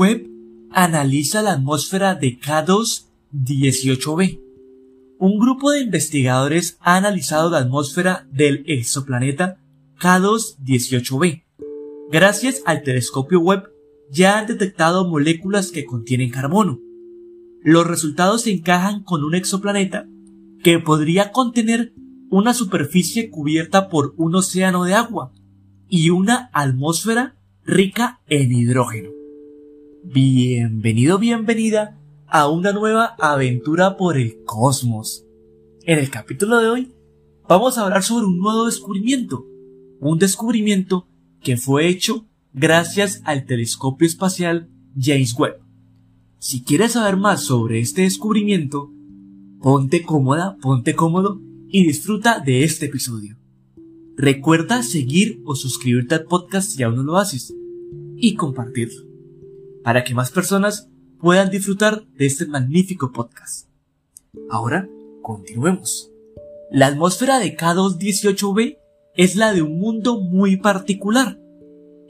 Webb analiza la atmósfera de K2-18b. Un grupo de investigadores ha analizado la atmósfera del exoplaneta K2-18b. Gracias al telescopio Webb ya han detectado moléculas que contienen carbono. Los resultados se encajan con un exoplaneta que podría contener una superficie cubierta por un océano de agua y una atmósfera rica en hidrógeno. Bienvenido, bienvenida a una nueva aventura por el cosmos. En el capítulo de hoy vamos a hablar sobre un nuevo descubrimiento, un descubrimiento que fue hecho gracias al telescopio espacial James Webb. Si quieres saber más sobre este descubrimiento, ponte cómoda, ponte cómodo y disfruta de este episodio. Recuerda seguir o suscribirte al podcast si aún no lo haces y compartirlo para que más personas puedan disfrutar de este magnífico podcast. Ahora, continuemos. La atmósfera de K218b es la de un mundo muy particular.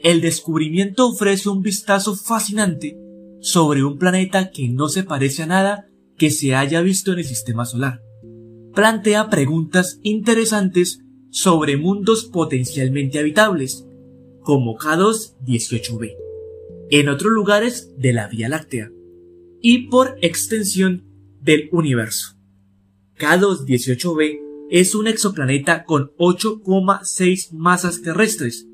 El descubrimiento ofrece un vistazo fascinante sobre un planeta que no se parece a nada que se haya visto en el sistema solar. Plantea preguntas interesantes sobre mundos potencialmente habitables, como K218b en otros lugares de la Vía Láctea y por extensión del universo. K218b es un exoplaneta con 8,6 masas terrestres.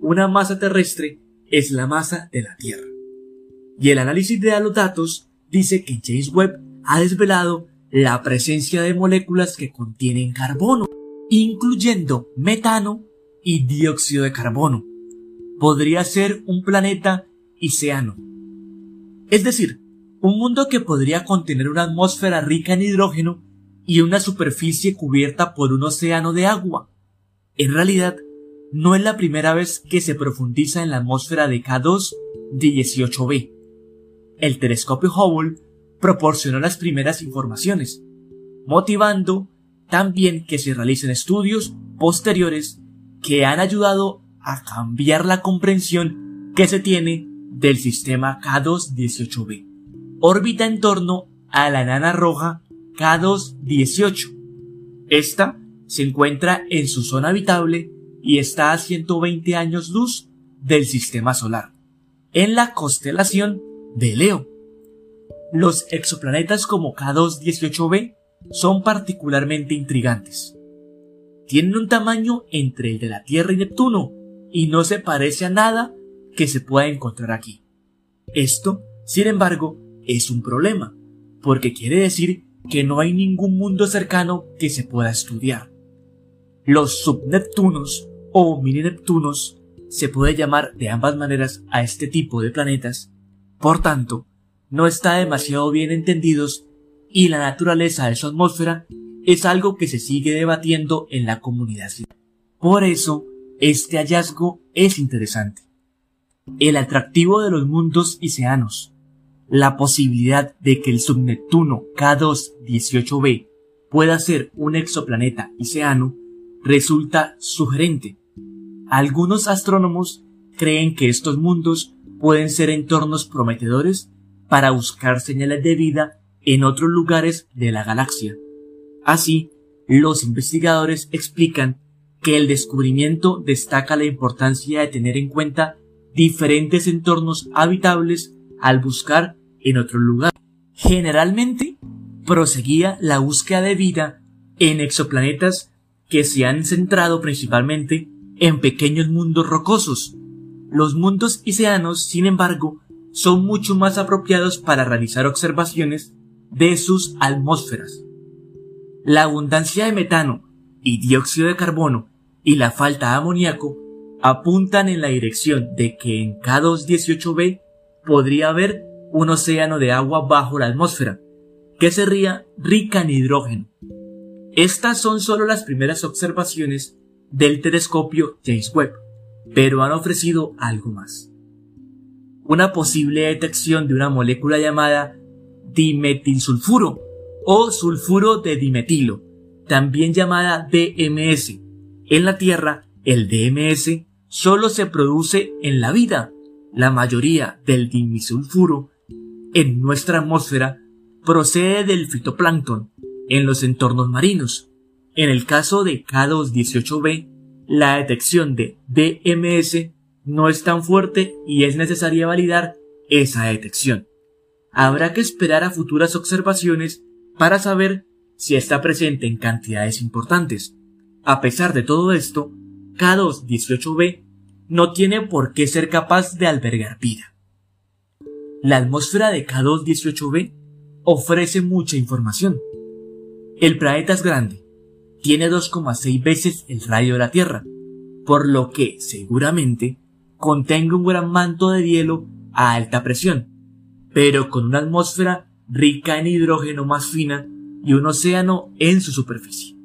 Una masa terrestre es la masa de la Tierra. Y el análisis de los datos dice que James Webb ha desvelado la presencia de moléculas que contienen carbono, incluyendo metano y dióxido de carbono. Podría ser un planeta es decir, un mundo que podría contener una atmósfera rica en hidrógeno y una superficie cubierta por un océano de agua. En realidad, no es la primera vez que se profundiza en la atmósfera de K2-18b. El telescopio Hubble proporcionó las primeras informaciones, motivando también que se realicen estudios posteriores que han ayudado a cambiar la comprensión que se tiene del sistema K2-18b. Orbita en torno a la enana roja K2-18. Esta se encuentra en su zona habitable y está a 120 años luz del sistema solar, en la constelación de Leo. Los exoplanetas como K2-18b son particularmente intrigantes. Tienen un tamaño entre el de la Tierra y Neptuno y no se parece a nada que se pueda encontrar aquí. Esto, sin embargo, es un problema, porque quiere decir que no hay ningún mundo cercano que se pueda estudiar. Los subneptunos o mini Neptunos se puede llamar de ambas maneras a este tipo de planetas, por tanto, no está demasiado bien entendidos y la naturaleza de su atmósfera es algo que se sigue debatiendo en la comunidad. Por eso, este hallazgo es interesante el atractivo de los mundos iceanos, la posibilidad de que el subneptuno K2-18b pueda ser un exoplaneta iceano resulta sugerente. Algunos astrónomos creen que estos mundos pueden ser entornos prometedores para buscar señales de vida en otros lugares de la galaxia. Así, los investigadores explican que el descubrimiento destaca la importancia de tener en cuenta diferentes entornos habitables al buscar en otro lugar. Generalmente, proseguía la búsqueda de vida en exoplanetas que se han centrado principalmente en pequeños mundos rocosos. Los mundos iceanos, sin embargo, son mucho más apropiados para realizar observaciones de sus atmósferas. La abundancia de metano y dióxido de carbono y la falta de amoníaco apuntan en la dirección de que en K218b podría haber un océano de agua bajo la atmósfera, que sería rica en hidrógeno. Estas son solo las primeras observaciones del telescopio James Webb, pero han ofrecido algo más. Una posible detección de una molécula llamada dimetilsulfuro o sulfuro de dimetilo, también llamada DMS. En la Tierra, el DMS solo se produce en la vida, La mayoría del dimisulfuro en nuestra atmósfera procede del fitoplancton en los entornos marinos. En el caso de K218b, la detección de DMS no es tan fuerte y es necesaria validar esa detección. Habrá que esperar a futuras observaciones para saber si está presente en cantidades importantes. A pesar de todo esto, K218b no tiene por qué ser capaz de albergar vida. La atmósfera de K218b ofrece mucha información. El planeta es grande, tiene 2,6 veces el radio de la Tierra, por lo que seguramente contenga un gran manto de hielo a alta presión, pero con una atmósfera rica en hidrógeno más fina y un océano en su superficie.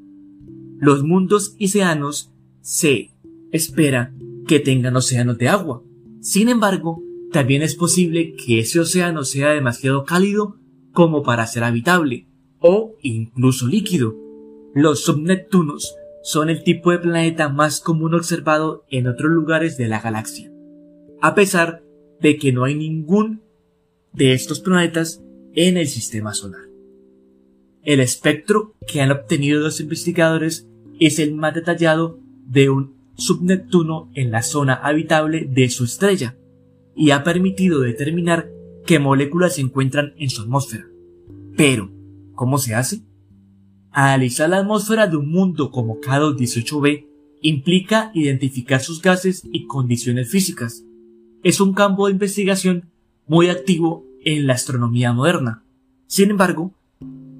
Los mundos océanos se espera que tengan océanos de agua. Sin embargo, también es posible que ese océano sea demasiado cálido como para ser habitable, o incluso líquido. Los subneptunos son el tipo de planeta más común observado en otros lugares de la galaxia, a pesar de que no hay ningún de estos planetas en el sistema solar. El espectro que han obtenido los investigadores es el más detallado de un subneptuno en la zona habitable de su estrella y ha permitido determinar qué moléculas se encuentran en su atmósfera. Pero, ¿cómo se hace? Analizar la atmósfera de un mundo como K218b implica identificar sus gases y condiciones físicas. Es un campo de investigación muy activo en la astronomía moderna. Sin embargo,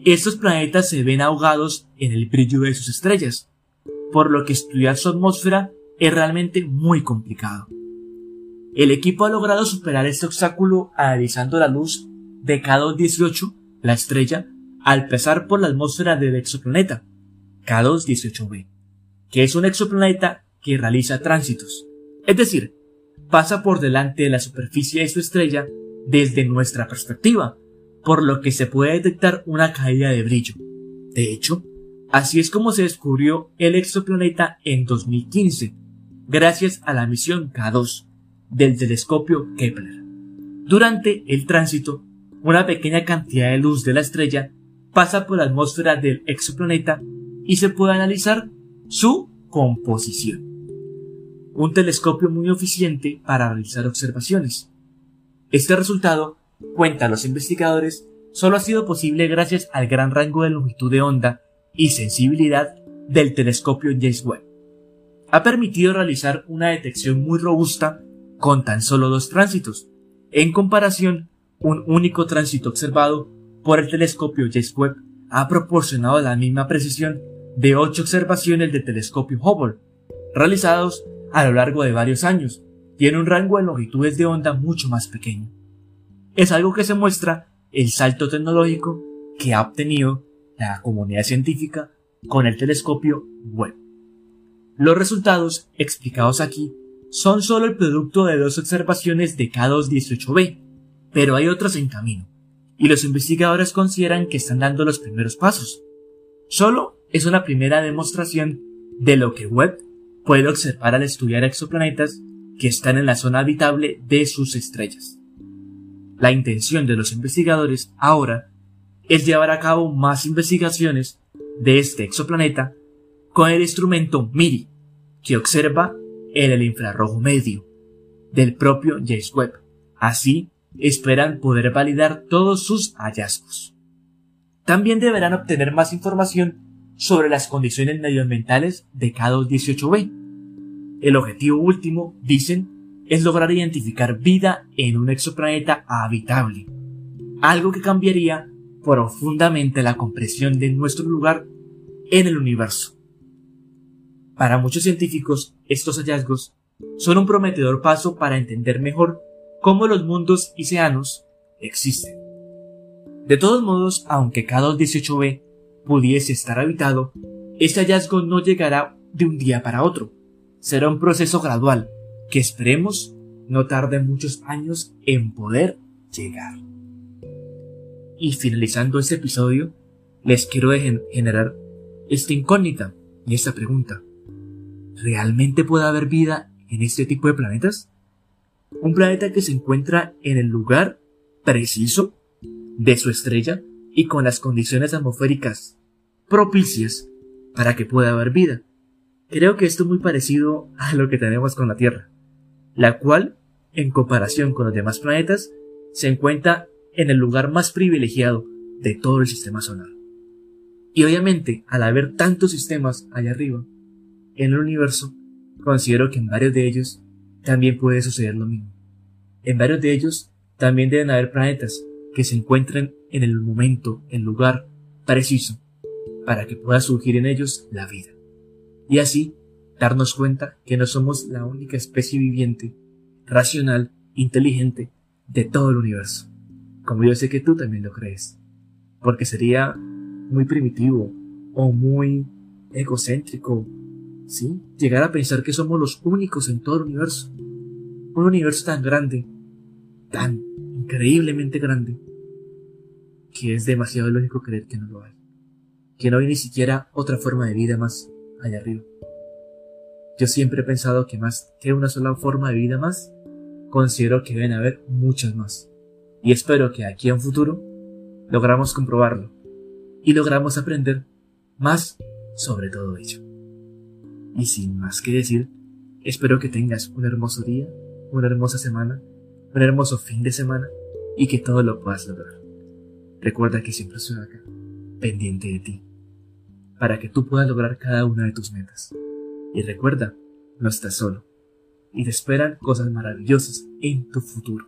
estos planetas se ven ahogados en el brillo de sus estrellas, por lo que estudiar su atmósfera es realmente muy complicado. El equipo ha logrado superar este obstáculo analizando la luz de K218, la estrella, al pasar por la atmósfera del exoplaneta, K218b, que es un exoplaneta que realiza tránsitos, es decir, pasa por delante de la superficie de su estrella desde nuestra perspectiva, por lo que se puede detectar una caída de brillo. De hecho, así es como se descubrió el exoplaneta en 2015, gracias a la misión K2 del telescopio Kepler. Durante el tránsito, una pequeña cantidad de luz de la estrella pasa por la atmósfera del exoplaneta y se puede analizar su composición. Un telescopio muy eficiente para realizar observaciones. Este resultado cuenta los investigadores, solo ha sido posible gracias al gran rango de longitud de onda y sensibilidad del telescopio James Webb. Ha permitido realizar una detección muy robusta con tan solo dos tránsitos. En comparación, un único tránsito observado por el telescopio James Webb ha proporcionado la misma precisión de ocho observaciones del telescopio Hubble, realizados a lo largo de varios años. Tiene un rango de longitudes de onda mucho más pequeño es algo que se muestra el salto tecnológico que ha obtenido la comunidad científica con el telescopio Webb. Los resultados explicados aquí son solo el producto de dos observaciones de K218b, pero hay otras en camino, y los investigadores consideran que están dando los primeros pasos. Solo es una primera demostración de lo que Webb puede observar al estudiar exoplanetas que están en la zona habitable de sus estrellas. La intención de los investigadores ahora es llevar a cabo más investigaciones de este exoplaneta con el instrumento MIRI, que observa en el infrarrojo medio del propio James Webb. Así, esperan poder validar todos sus hallazgos. También deberán obtener más información sobre las condiciones medioambientales de K218b. El objetivo último, dicen, es lograr identificar vida en un exoplaneta habitable, algo que cambiaría profundamente la comprensión de nuestro lugar en el universo. Para muchos científicos, estos hallazgos son un prometedor paso para entender mejor cómo los mundos océanos existen. De todos modos, aunque K218b pudiese estar habitado, este hallazgo no llegará de un día para otro. Será un proceso gradual que esperemos no tarde muchos años en poder llegar. Y finalizando este episodio, les quiero generar esta incógnita y esta pregunta. ¿Realmente puede haber vida en este tipo de planetas? Un planeta que se encuentra en el lugar preciso de su estrella y con las condiciones atmosféricas propicias para que pueda haber vida. Creo que esto es muy parecido a lo que tenemos con la Tierra, la cual, en comparación con los demás planetas, se encuentra en el lugar más privilegiado de todo el sistema solar. Y obviamente, al haber tantos sistemas allá arriba, en el universo, considero que en varios de ellos también puede suceder lo mismo. En varios de ellos también deben haber planetas que se encuentren en el momento, el lugar preciso, para que pueda surgir en ellos la vida. Y así darnos cuenta que no somos la única especie viviente, racional, inteligente de todo el universo, como yo sé que tú también lo crees, porque sería muy primitivo o muy egocéntrico, ¿sí? Llegar a pensar que somos los únicos en todo el universo. Un universo tan grande, tan increíblemente grande, que es demasiado lógico creer que no lo hay. Que no hay ni siquiera otra forma de vida más allá arriba. Yo siempre he pensado que más que una sola forma de vida más, considero que deben haber muchas más. Y espero que aquí un futuro logramos comprobarlo y logramos aprender más sobre todo ello. Y sin más que decir, espero que tengas un hermoso día, una hermosa semana, un hermoso fin de semana y que todo lo puedas lograr. Recuerda que siempre estoy acá, pendiente de ti, para que tú puedas lograr cada una de tus metas. Y recuerda, no estás solo, y te esperan cosas maravillosas en tu futuro.